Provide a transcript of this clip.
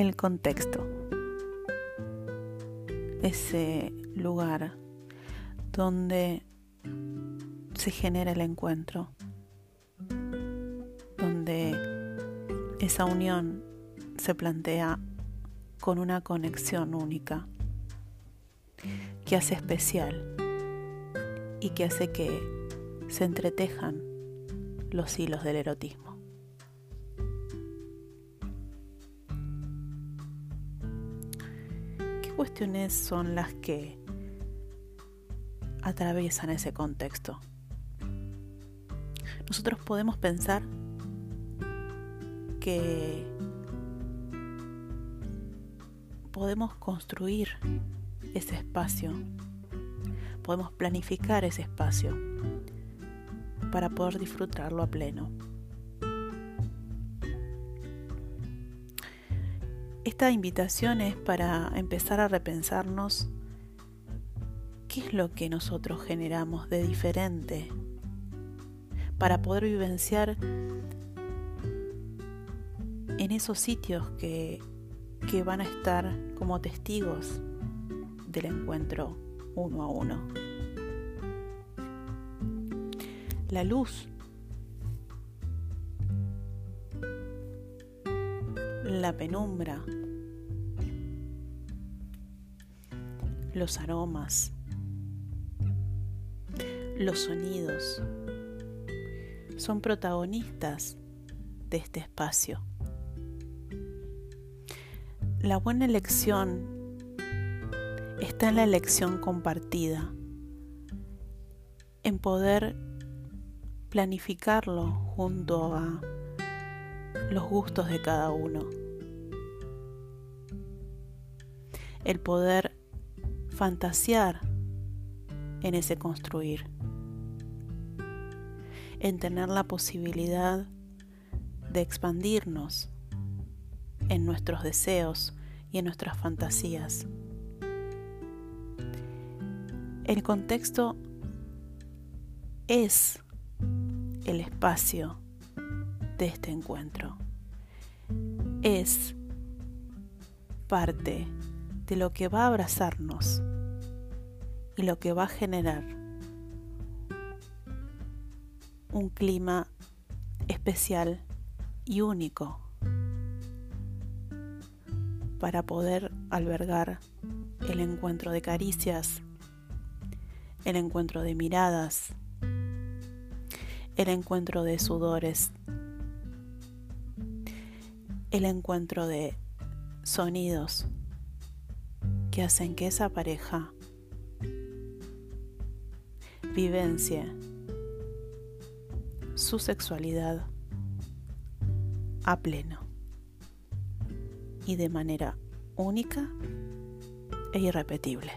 el contexto, ese lugar donde se genera el encuentro, donde esa unión se plantea con una conexión única que hace especial y que hace que se entretejan los hilos del erotismo. Cuestiones son las que atraviesan ese contexto? Nosotros podemos pensar que podemos construir ese espacio, podemos planificar ese espacio para poder disfrutarlo a pleno. Esta invitación es para empezar a repensarnos qué es lo que nosotros generamos de diferente para poder vivenciar en esos sitios que, que van a estar como testigos del encuentro uno a uno. La luz, la penumbra, los aromas, los sonidos son protagonistas de este espacio. La buena elección está en la elección compartida, en poder planificarlo junto a los gustos de cada uno. El poder fantasear en ese construir. En tener la posibilidad de expandirnos en nuestros deseos y en nuestras fantasías. El contexto es el espacio de este encuentro. Es parte de lo que va a abrazarnos y lo que va a generar un clima especial y único para poder albergar el encuentro de caricias, el encuentro de miradas, el encuentro de sudores, el encuentro de sonidos que hacen que esa pareja vivencie su sexualidad a pleno y de manera única e irrepetible.